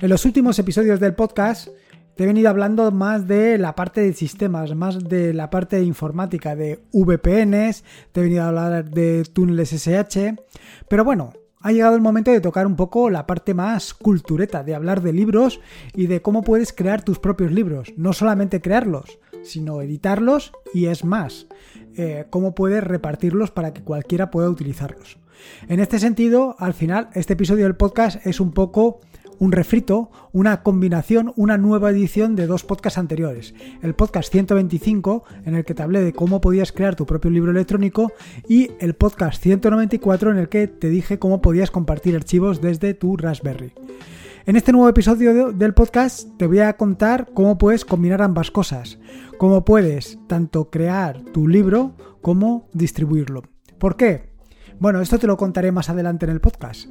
En los últimos episodios del podcast te he venido hablando más de la parte de sistemas, más de la parte de informática, de VPNs, te he venido a hablar de túneles SH, pero bueno, ha llegado el momento de tocar un poco la parte más cultureta, de hablar de libros y de cómo puedes crear tus propios libros. No solamente crearlos, sino editarlos y es más, eh, cómo puedes repartirlos para que cualquiera pueda utilizarlos. En este sentido, al final, este episodio del podcast es un poco un refrito, una combinación, una nueva edición de dos podcasts anteriores. El podcast 125, en el que te hablé de cómo podías crear tu propio libro electrónico, y el podcast 194, en el que te dije cómo podías compartir archivos desde tu Raspberry. En este nuevo episodio del podcast te voy a contar cómo puedes combinar ambas cosas, cómo puedes tanto crear tu libro como distribuirlo. ¿Por qué? Bueno, esto te lo contaré más adelante en el podcast.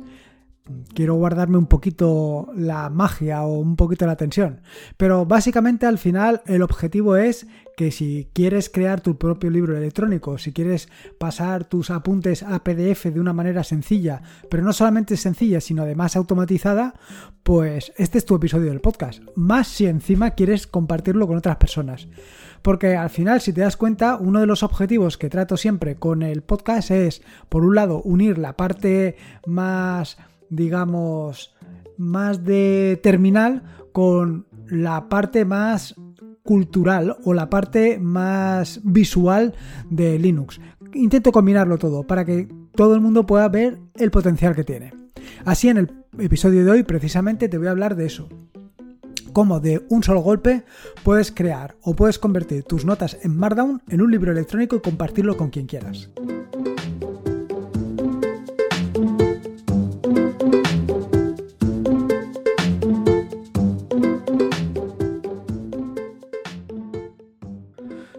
Quiero guardarme un poquito la magia o un poquito la tensión. Pero básicamente al final el objetivo es que si quieres crear tu propio libro electrónico, si quieres pasar tus apuntes a PDF de una manera sencilla, pero no solamente sencilla, sino además automatizada, pues este es tu episodio del podcast. Más si encima quieres compartirlo con otras personas. Porque al final, si te das cuenta, uno de los objetivos que trato siempre con el podcast es, por un lado, unir la parte más, digamos, más de terminal con la parte más cultural o la parte más visual de Linux. Intento combinarlo todo para que todo el mundo pueda ver el potencial que tiene. Así en el episodio de hoy precisamente te voy a hablar de eso cómo de un solo golpe puedes crear o puedes convertir tus notas en Markdown en un libro electrónico y compartirlo con quien quieras.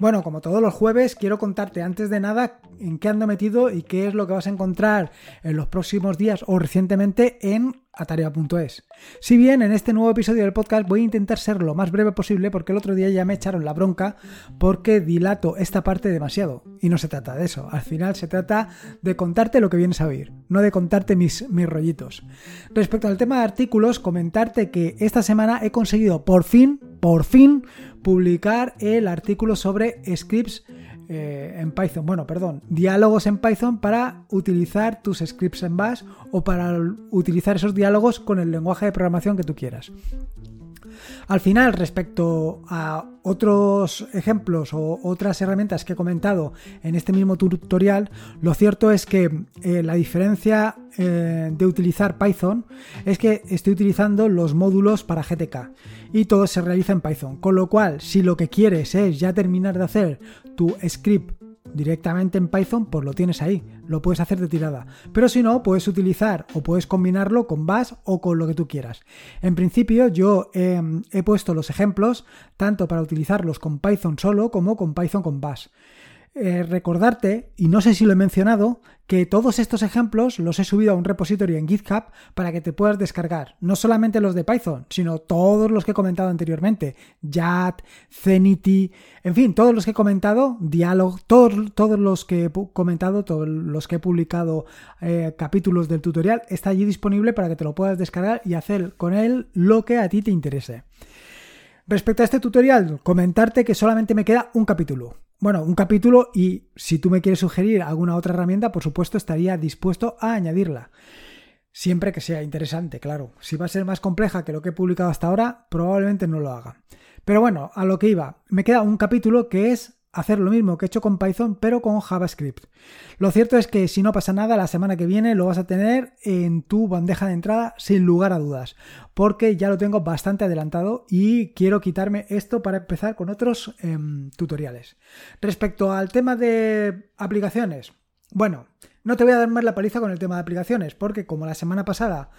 Bueno, como todos los jueves, quiero contarte antes de nada en qué ando metido y qué es lo que vas a encontrar en los próximos días o recientemente en atarea.es. Si bien en este nuevo episodio del podcast voy a intentar ser lo más breve posible porque el otro día ya me echaron la bronca porque dilato esta parte demasiado. Y no se trata de eso. Al final se trata de contarte lo que vienes a oír, no de contarte mis, mis rollitos. Respecto al tema de artículos, comentarte que esta semana he conseguido por fin, por fin, publicar el artículo sobre scripts eh, en Python, bueno, perdón, diálogos en Python para utilizar tus scripts en Bash o para utilizar esos diálogos con el lenguaje de programación que tú quieras. Al final, respecto a otros ejemplos o otras herramientas que he comentado en este mismo tutorial, lo cierto es que eh, la diferencia eh, de utilizar Python es que estoy utilizando los módulos para GTK y todo se realiza en Python. Con lo cual, si lo que quieres es ya terminar de hacer tu script directamente en Python, pues lo tienes ahí, lo puedes hacer de tirada. Pero si no, puedes utilizar o puedes combinarlo con Bash o con lo que tú quieras. En principio, yo em, he puesto los ejemplos tanto para utilizarlos con Python solo como con Python con Bash. Eh, recordarte, y no sé si lo he mencionado, que todos estos ejemplos los he subido a un repositorio en GitHub para que te puedas descargar. No solamente los de Python, sino todos los que he comentado anteriormente. JAT, Zenity, en fin, todos los que he comentado, Dialog, todos, todos los que he comentado, todos los que he publicado eh, capítulos del tutorial, está allí disponible para que te lo puedas descargar y hacer con él lo que a ti te interese. Respecto a este tutorial, comentarte que solamente me queda un capítulo. Bueno, un capítulo y si tú me quieres sugerir alguna otra herramienta, por supuesto estaría dispuesto a añadirla. Siempre que sea interesante, claro. Si va a ser más compleja que lo que he publicado hasta ahora, probablemente no lo haga. Pero bueno, a lo que iba. Me queda un capítulo que es hacer lo mismo que he hecho con Python, pero con JavaScript. Lo cierto es que si no pasa nada, la semana que viene lo vas a tener en tu bandeja de entrada sin lugar a dudas, porque ya lo tengo bastante adelantado y quiero quitarme esto para empezar con otros em, tutoriales. Respecto al tema de aplicaciones, bueno, no te voy a dar más la paliza con el tema de aplicaciones, porque como la semana pasada,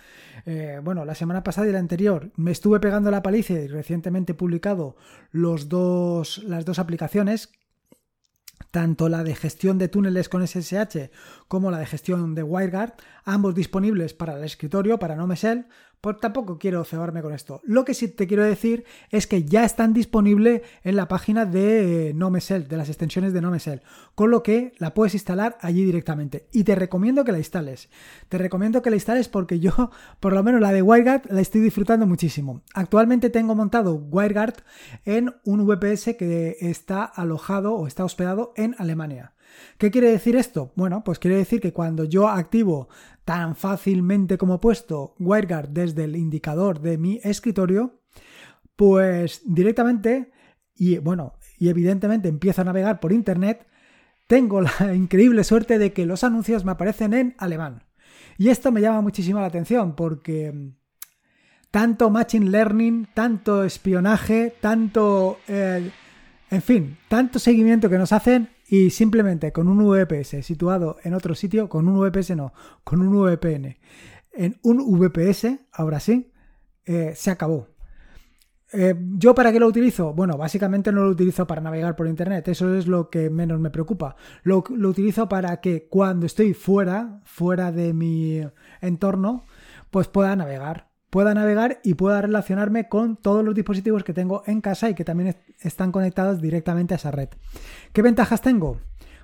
eh, bueno, la semana pasada y la anterior me estuve pegando la paliza y recientemente he publicado los dos, las dos aplicaciones tanto la de gestión de túneles con SSH como la de gestión de WireGuard, ambos disponibles para el escritorio, para NoMesel, pues tampoco quiero cebarme con esto. Lo que sí te quiero decir es que ya están disponibles en la página de eh, NoMesel, de las extensiones de NoMesel, con lo que la puedes instalar allí directamente. Y te recomiendo que la instales. Te recomiendo que la instales porque yo, por lo menos la de WireGuard, la estoy disfrutando muchísimo. Actualmente tengo montado WireGuard en un VPS que está alojado o está hospedado en Alemania. ¿Qué quiere decir esto? Bueno, pues quiere decir que cuando yo activo tan fácilmente como he puesto WireGuard desde el indicador de mi escritorio, pues directamente y bueno, y evidentemente empiezo a navegar por internet, tengo la increíble suerte de que los anuncios me aparecen en alemán. Y esto me llama muchísimo la atención porque tanto machine learning, tanto espionaje, tanto eh, en fin, tanto seguimiento que nos hacen y simplemente con un VPS situado en otro sitio, con un VPS no, con un VPN, en un VPS, ahora sí, eh, se acabó. Eh, ¿Yo para qué lo utilizo? Bueno, básicamente no lo utilizo para navegar por Internet, eso es lo que menos me preocupa. Lo, lo utilizo para que cuando estoy fuera, fuera de mi entorno, pues pueda navegar pueda navegar y pueda relacionarme con todos los dispositivos que tengo en casa y que también están conectados directamente a esa red. ¿Qué ventajas tengo?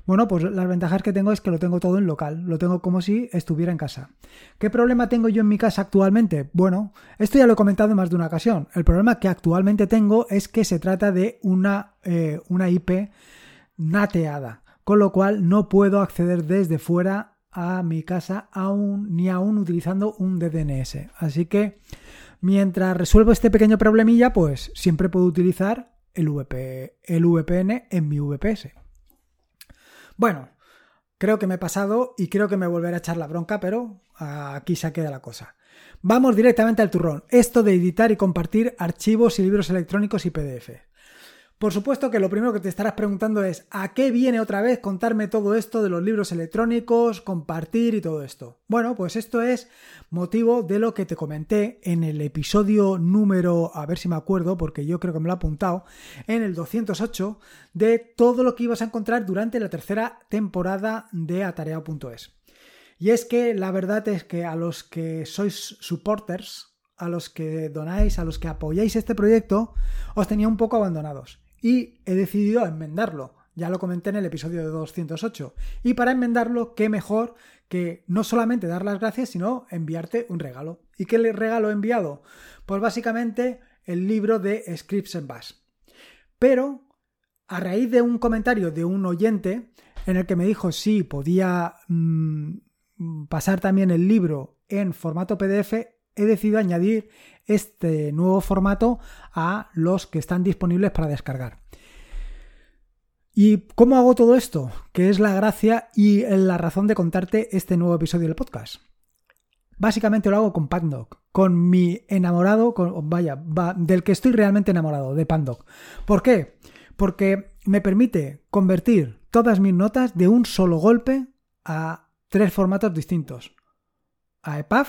Bueno, pues las ventajas que tengo es que lo tengo todo en local, lo tengo como si estuviera en casa. ¿Qué problema tengo yo en mi casa actualmente? Bueno, esto ya lo he comentado en más de una ocasión. El problema que actualmente tengo es que se trata de una, eh, una IP nateada, con lo cual no puedo acceder desde fuera a mi casa aún ni aún utilizando un DDNS. Así que mientras resuelvo este pequeño problemilla, pues siempre puedo utilizar el, VP, el VPN en mi VPS. Bueno, creo que me he pasado y creo que me volveré a echar la bronca, pero aquí se queda la cosa. Vamos directamente al turrón. Esto de editar y compartir archivos y libros electrónicos y PDF. Por supuesto que lo primero que te estarás preguntando es ¿a qué viene otra vez contarme todo esto de los libros electrónicos, compartir y todo esto? Bueno, pues esto es motivo de lo que te comenté en el episodio número, a ver si me acuerdo, porque yo creo que me lo he apuntado, en el 208, de todo lo que ibas a encontrar durante la tercera temporada de atareado.es. Y es que la verdad es que a los que sois supporters, a los que donáis, a los que apoyáis este proyecto, os tenía un poco abandonados y he decidido enmendarlo. Ya lo comenté en el episodio de 208. Y para enmendarlo, qué mejor que no solamente dar las gracias, sino enviarte un regalo. ¿Y qué regalo he enviado? Pues básicamente el libro de Scripts and Bash. Pero a raíz de un comentario de un oyente en el que me dijo si podía mm, pasar también el libro en formato PDF, he decidido añadir este nuevo formato a los que están disponibles para descargar. ¿Y cómo hago todo esto? Que es la gracia y la razón de contarte este nuevo episodio del podcast. Básicamente lo hago con Pandoc, con mi enamorado, con, vaya, del que estoy realmente enamorado, de Pandoc. ¿Por qué? Porque me permite convertir todas mis notas de un solo golpe a tres formatos distintos. A EPUB,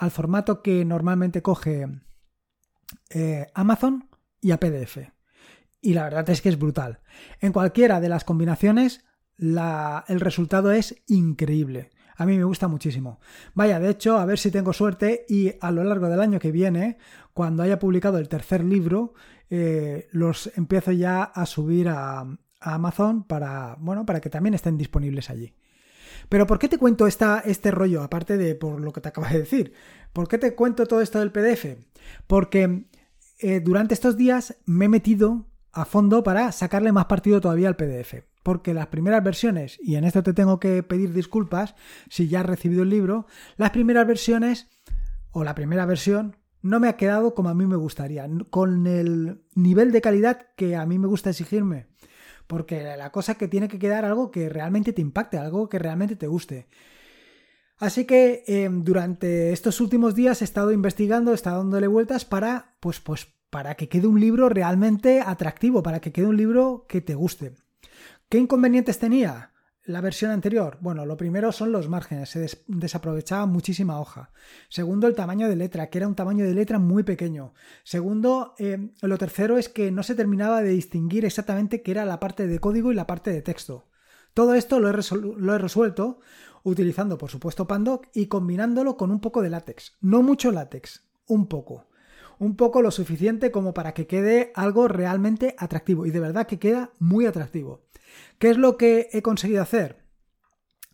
al formato que normalmente coge eh, Amazon y a PDF. Y la verdad es que es brutal. En cualquiera de las combinaciones, el resultado es increíble. A mí me gusta muchísimo. Vaya, de hecho, a ver si tengo suerte y a lo largo del año que viene, cuando haya publicado el tercer libro, eh, los empiezo ya a subir a, a, Amazon para, bueno, para que también estén disponibles allí. Pero ¿por qué te cuento esta, este rollo, aparte de por lo que te acabo de decir? ¿Por qué te cuento todo esto del PDF? Porque eh, durante estos días me he metido a fondo para sacarle más partido todavía al PDF. Porque las primeras versiones, y en esto te tengo que pedir disculpas si ya has recibido el libro, las primeras versiones, o la primera versión, no me ha quedado como a mí me gustaría, con el nivel de calidad que a mí me gusta exigirme. Porque la cosa que tiene que quedar algo que realmente te impacte, algo que realmente te guste. Así que em, durante estos últimos días he estado investigando, he estado dándole vueltas para, pues, pues, para que quede un libro realmente atractivo, para que quede un libro que te guste. ¿Qué inconvenientes tenía? La versión anterior? Bueno, lo primero son los márgenes, se desaprovechaba muchísima hoja. Segundo, el tamaño de letra, que era un tamaño de letra muy pequeño. Segundo, eh, lo tercero es que no se terminaba de distinguir exactamente qué era la parte de código y la parte de texto. Todo esto lo he, resuelto utilizando, por supuesto, Pandoc y combinándolo con un poco de látex. No mucho látex, un poco. Un poco lo suficiente como para que quede algo realmente atractivo. Y de verdad que queda muy atractivo. ¿Qué es lo que he conseguido hacer?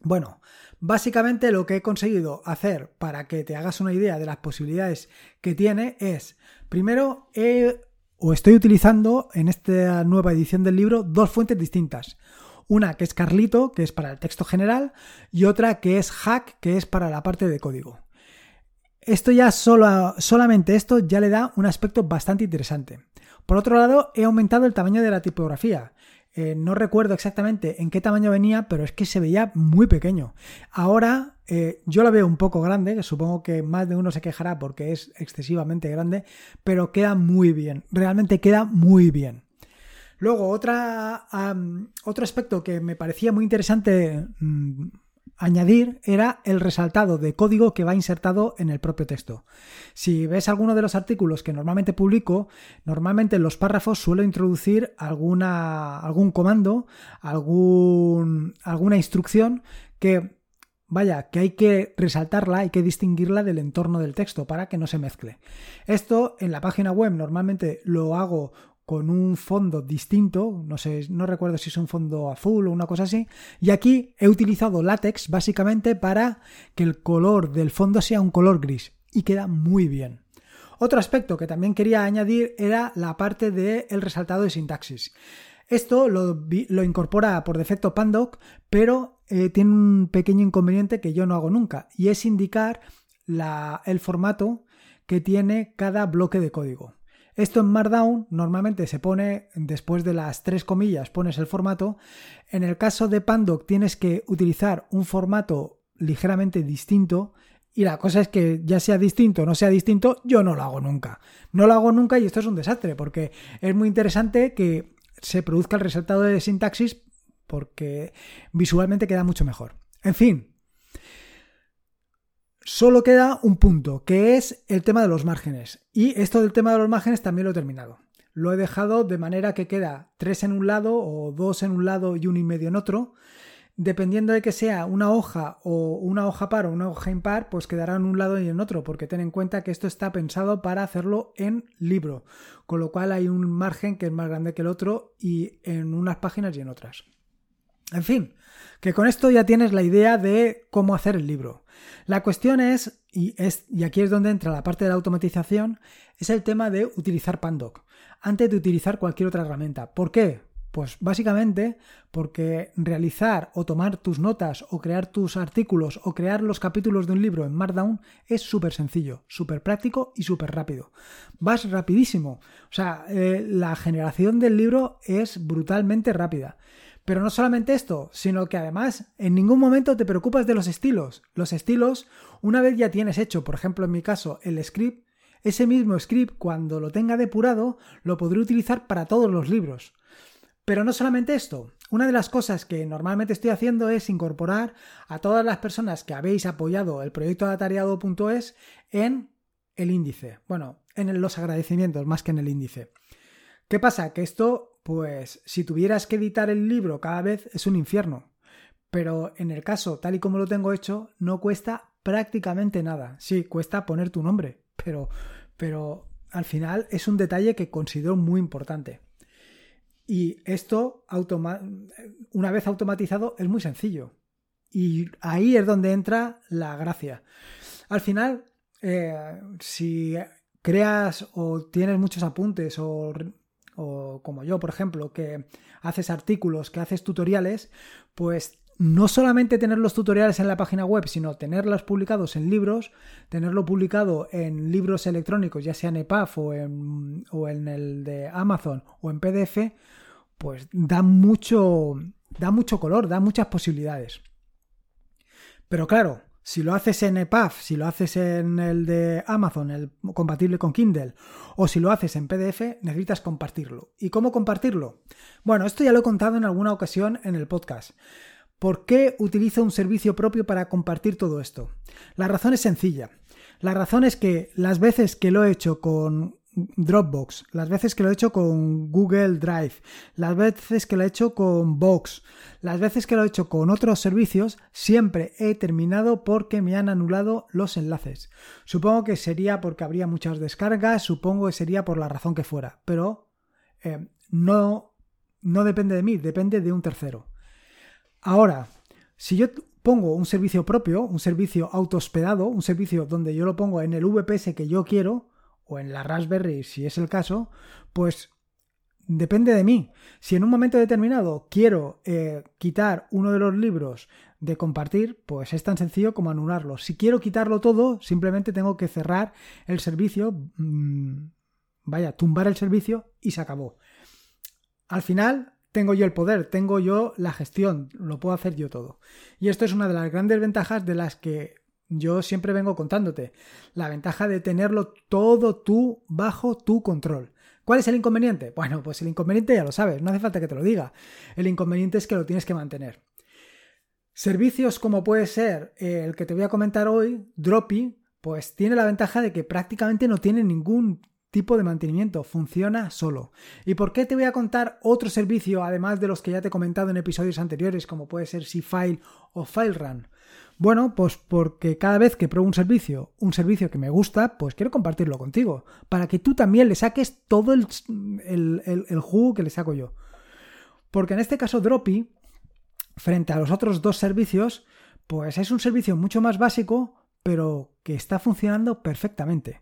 Bueno, básicamente lo que he conseguido hacer para que te hagas una idea de las posibilidades que tiene es, primero, he, o estoy utilizando en esta nueva edición del libro dos fuentes distintas. Una que es Carlito, que es para el texto general, y otra que es Hack, que es para la parte de código. Esto ya solo, solamente esto ya le da un aspecto bastante interesante. Por otro lado, he aumentado el tamaño de la tipografía. Eh, no recuerdo exactamente en qué tamaño venía, pero es que se veía muy pequeño. Ahora eh, yo la veo un poco grande, supongo que más de uno se quejará porque es excesivamente grande, pero queda muy bien, realmente queda muy bien. Luego, otra, otro aspecto que me parecía muy interesante mm, añadir era el resaltado de código que va insertado en el propio texto. Si ves alguno de los artículos que normalmente publico, normalmente en los párrafos suelo introducir alguna, algún comando, algún, alguna instrucción que Vaya, que hay que resaltarla, hay que distinguirla del entorno del texto para que no se mezcle. Esto en la página web normalmente lo hago con un fondo distinto, no sé, no recuerdo si es un fondo azul o una cosa así, y aquí he utilizado látex básicamente para que el color del fondo sea un color gris y queda muy bien. Otro aspecto que también quería añadir era la parte del resaltado de sintaxis. Esto lo, incorpora por defecto Pandoc, pero eh, tiene un pequeño inconveniente que yo no hago nunca, y es indicar el formato que tiene cada bloque de código. Esto en Markdown normalmente se pone después de las tres comillas, pones el formato. En el caso de Pandoc tienes que utilizar un formato ligeramente distinto y la cosa es que ya sea distinto o no sea distinto, yo no lo hago nunca. No lo hago nunca y esto es un desastre porque es muy interesante que se produzca el resultado de sintaxis porque visualmente queda mucho mejor. En fin, Solo queda un punto, que es el tema de los márgenes. Y esto del tema de los márgenes también lo he terminado. Lo he dejado de manera que queda tres en un lado o dos en un lado y uno y medio en otro. Dependiendo de que sea una hoja o una hoja par o una hoja impar, pues quedará en un lado y en otro, porque ten en cuenta que esto está pensado para hacerlo en libro, con lo cual hay un margen que es más grande que el otro y en unas páginas y en otras. En fin, que con esto ya tienes la idea de cómo hacer el libro. La cuestión es, y, es, y aquí es donde entra la parte de la automatización, es el tema de utilizar Pandoc antes de utilizar cualquier otra herramienta. ¿Por qué? Pues básicamente porque realizar o tomar tus notas o crear tus artículos o crear los capítulos de un libro en Markdown es súper sencillo, súper práctico y súper rápido. Vas rapidísimo. O sea, eh, la generación del libro es brutalmente rápida. Pero no solamente esto, sino que además en ningún momento te preocupas de los estilos. Los estilos, una vez ya tienes hecho, por ejemplo en mi caso, el script, ese mismo script cuando lo tenga depurado lo podré utilizar para todos los libros. Pero no solamente esto, una de las cosas que normalmente estoy haciendo es incorporar a todas las personas que habéis apoyado el proyecto de atareado.es en el índice. Bueno, en los agradecimientos más que en el índice. ¿Qué pasa? Que esto pues si tuvieras que editar el libro cada vez es un infierno. Pero en el caso, tal y como lo tengo hecho, no cuesta prácticamente nada. Sí, cuesta poner tu nombre, pero, pero al final es un detalle que considero muy importante. Y esto, una vez automatizado, es muy sencillo. Y ahí es donde entra la gracia. Al final, eh, si creas o tienes muchos apuntes o o como yo, por ejemplo, que haces artículos, que haces tutoriales, pues no solamente tener los tutoriales en la página web, sino tenerlos publicados en libros, tenerlo publicado en libros electrónicos, ya sea en EPUB o en, o en el de Amazon o en PDF, pues da mucho, da mucho color, da muchas posibilidades. Pero claro, si lo haces en EPUB, si lo haces en el de Amazon, el compatible con Kindle, o si lo haces en PDF, necesitas compartirlo. ¿Y cómo compartirlo? Bueno, esto ya lo he contado en alguna ocasión en el podcast. ¿Por qué utilizo un servicio propio para compartir todo esto? La razón es sencilla. La razón es que las veces que lo he hecho con Dropbox, las veces que lo he hecho con Google Drive, las veces que lo he hecho con Box, las veces que lo he hecho con otros servicios, siempre he terminado porque me han anulado los enlaces. Supongo que sería porque habría muchas descargas, supongo que sería por la razón que fuera, pero eh, no, no depende de mí, depende de un tercero. Ahora, si yo pongo un servicio propio, un servicio autohospedado, un servicio donde yo lo pongo en el VPS que yo quiero, o en la Raspberry si es el caso, pues depende de mí. Si en un momento determinado quiero eh, quitar uno de los libros de compartir, pues es tan sencillo como anularlo. Si quiero quitarlo todo, simplemente tengo que cerrar el servicio, mm, vaya, tumbar el servicio y se acabó. Al final tengo yo el poder, tengo yo la gestión, lo puedo hacer yo todo. Y esto es una de las grandes ventajas de las que yo siempre vengo contándote la ventaja de tenerlo todo tú bajo tu control. ¿Cuál es el inconveniente? Bueno, pues el inconveniente ya lo sabes, no hace falta que te lo diga. El inconveniente es que lo tienes que mantener. Servicios como puede ser eh, el que te voy a comentar hoy, Droppy, pues tiene la ventaja de que prácticamente no tiene ningún tipo de mantenimiento, funciona solo. ¿Y por qué te voy a contar otro servicio además de los que ya te he comentado en episodios anteriores como puede ser C-File o FileRun? Bueno, pues porque cada vez que pruebo un servicio, un servicio que me gusta, pues quiero compartirlo contigo, para que tú también le saques todo el, el, jugo que le saco yo. Porque en este caso Droppy, frente a los otros dos servicios, pues es un servicio mucho más básico, pero que está funcionando perfectamente.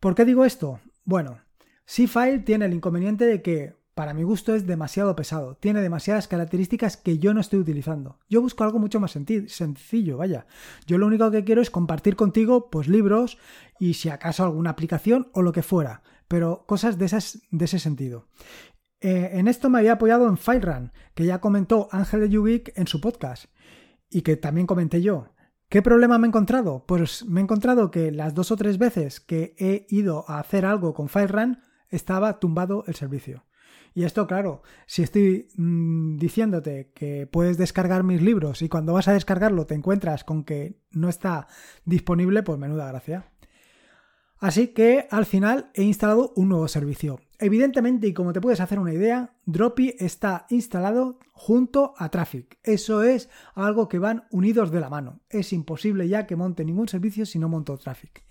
¿Por qué digo esto? Bueno, C-File tiene el inconveniente de que para mi gusto es demasiado pesado, tiene demasiadas características que yo no estoy utilizando. Yo busco algo mucho más sencillo, vaya. Yo lo único que quiero es compartir contigo pues libros y si acaso alguna aplicación o lo que fuera, pero cosas de, ese sentido. Eh, en esto me había apoyado en FileRun, que ya comentó Ángel de Yubik en su podcast y que también comenté yo. ¿Qué problema me he encontrado? Pues me he encontrado que las dos o tres veces que he ido a hacer algo con FileRun estaba tumbado el servicio. Y esto, claro, si estoy mm, diciéndote que puedes descargar mis libros y cuando vas a descargarlo te encuentras con que no está disponible, pues menuda gracia. Así que al final he instalado un nuevo servicio. Evidentemente, y como te puedes hacer una idea, Droppy está instalado junto a Traffic. Eso es algo que van unidos de la mano. Es imposible ya que monte ningún servicio si no monto Traffic.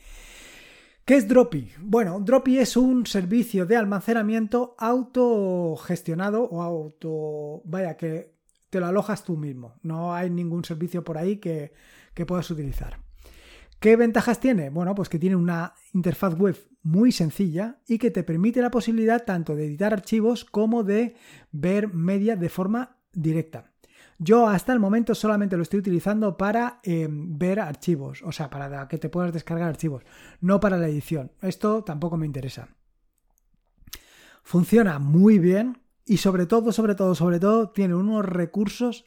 ¿Qué es Droppy? Bueno, Droppy es un servicio de almacenamiento autogestionado o auto... Vaya, que te lo alojas tú mismo. No hay ningún servicio por ahí que, que puedas utilizar. ¿Qué ventajas tiene? Bueno, pues que tiene una interfaz web muy sencilla y que te permite la posibilidad tanto de editar archivos como de ver media de forma directa. Yo hasta el momento solamente lo estoy utilizando para em, ver archivos, o sea, para que te puedas descargar archivos, no para la edición. Esto tampoco me interesa. Funciona muy bien y sobre todo, sobre todo, sobre todo, tiene unos recursos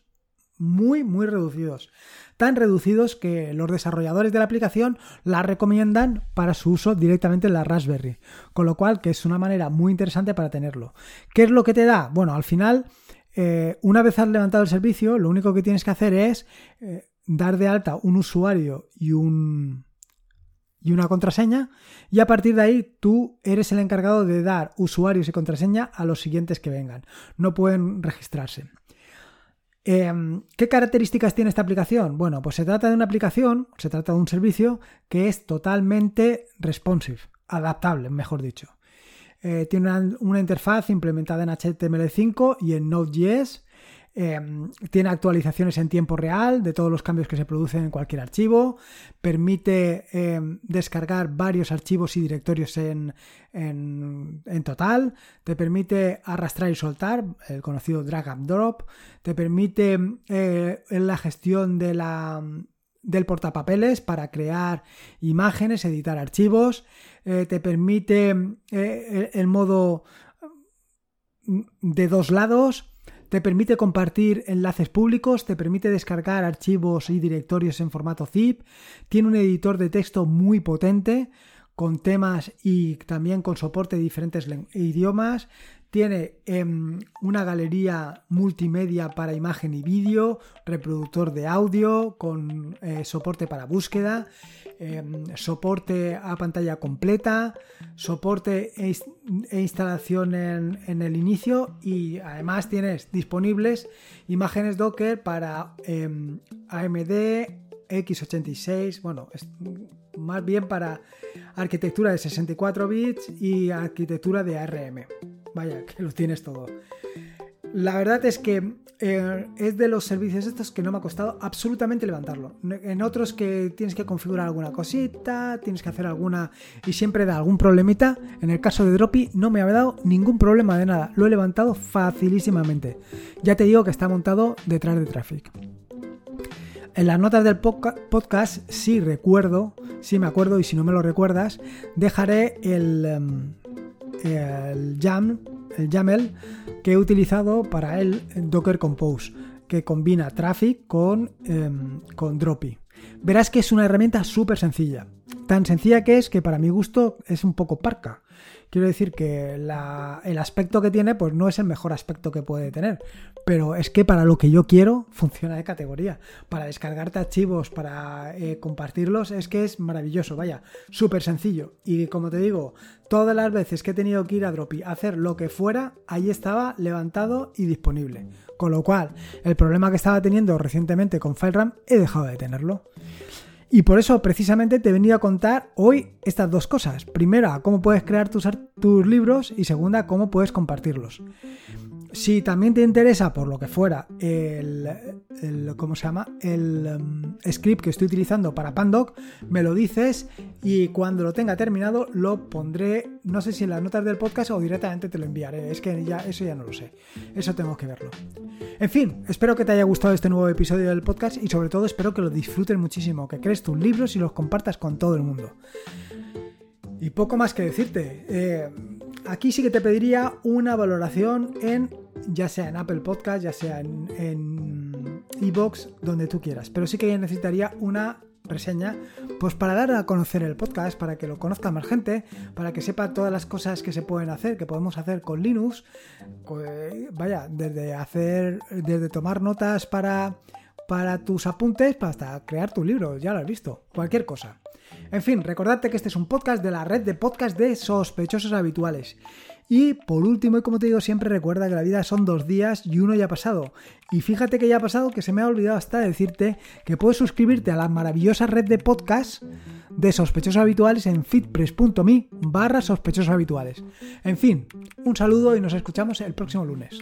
muy, muy reducidos. Tan reducidos que los desarrolladores de la aplicación la recomiendan para su uso directamente en la Raspberry. Con lo cual, que es una manera muy interesante para tenerlo. ¿Qué es lo que te da? Bueno, al final eh, una vez has levantado el servicio, lo único que tienes que hacer es eh, dar de alta un usuario y un y una contraseña y a partir de ahí tú eres el encargado de dar usuarios y contraseña a los siguientes que vengan. No pueden registrarse. Em, ¿Qué características tiene esta aplicación? Bueno, pues se trata de una aplicación, se trata de un servicio que es totalmente responsive, adaptable, mejor dicho. Eh, tiene una, interfaz implementada en HTML5 y en Node.js. Em, tiene actualizaciones en tiempo real de todos los cambios que se producen en cualquier archivo. Permite em, descargar varios archivos y directorios en, total. Te permite arrastrar y soltar, el conocido drag and drop. Te permite eh, la gestión de la, del portapapeles para crear imágenes, editar archivos, eh, te permite eh, el modo mm, de dos lados, te permite compartir enlaces públicos, te permite descargar archivos y directorios en formato zip, tiene un editor de texto muy potente, con temas y también con soporte de diferentes idiomas. Tiene em, una galería multimedia para imagen y vídeo, reproductor de audio con eh, soporte para búsqueda, em, soporte a pantalla completa, soporte e, e instalación en, el inicio y además tienes disponibles imágenes Docker para em, AMD, x86, bueno, más bien para arquitectura de 64 bits y arquitectura de ARM. Vaya, que lo tienes todo. La verdad es que eh, es de los servicios estos que no me ha costado absolutamente levantarlo. En otros que tienes que configurar alguna cosita, tienes que hacer alguna y siempre da algún problemita. En el caso de Droppy no me ha dado ningún problema de nada. Lo he levantado facilísimamente. Ya te digo que está montado detrás de Traffic. En las notas del podcast, si recuerdo, si me acuerdo y si no me lo recuerdas, dejaré el, em, el, Jam, el YAML que he utilizado para el Docker Compose, que combina Traffic con, em, con Droppy. Verás que es una herramienta súper sencilla. Tan sencilla que es que para mi gusto es un poco parca. Quiero decir que el aspecto que tiene, pues no es el mejor aspecto que puede tener. Pero es que para lo que yo quiero, funciona de categoría. Para descargarte archivos, para eh, compartirlos, es que es maravilloso, vaya, súper sencillo. Y como te digo, todas las veces que he tenido que ir a Dropi a hacer lo que fuera, ahí estaba levantado y disponible. Con lo cual, el problema que estaba teniendo recientemente con FileRAM, he dejado de tenerlo. Y por eso precisamente te he venido a contar hoy estas dos cosas. Primera, cómo puedes crear tus, tus libros y segunda, cómo puedes compartirlos. Si también te interesa, por lo que fuera, el, ¿cómo se llama? El um, script que estoy utilizando para Pandoc, me lo dices y cuando lo tenga terminado lo pondré, no sé si en las notas del podcast o directamente te lo enviaré. Es que ya eso ya no lo sé. Eso tengo que verlo. En fin, espero que te haya gustado este nuevo episodio del podcast y sobre todo espero que lo disfruten muchísimo, que crees tus libros y los compartas con todo el mundo. Y poco más que decirte. Eh, aquí sí que te pediría una valoración en, ya sea en Apple Podcast, ya sea en Evox, donde tú quieras. Pero sí que necesitaría una reseña, pues para dar a conocer el podcast, para que lo conozca más gente, para que sepa todas las cosas que se pueden hacer, que podemos hacer con Linux. Vaya, desde hacer, desde tomar notas para, para tus apuntes, hasta crear tu libro, ya lo has visto, cualquier cosa. En fin, recordarte que este es un podcast de la red de podcast de sospechosos habituales. Y por último, y como te digo siempre, recuerda que la vida son dos días y uno ya ha pasado. Y fíjate que ya ha pasado que se me ha olvidado hasta decirte que puedes suscribirte a la maravillosa red de podcast de sospechosos habituales en fitpress.me barra sospechosos habituales. En fin, un saludo y nos escuchamos el próximo lunes.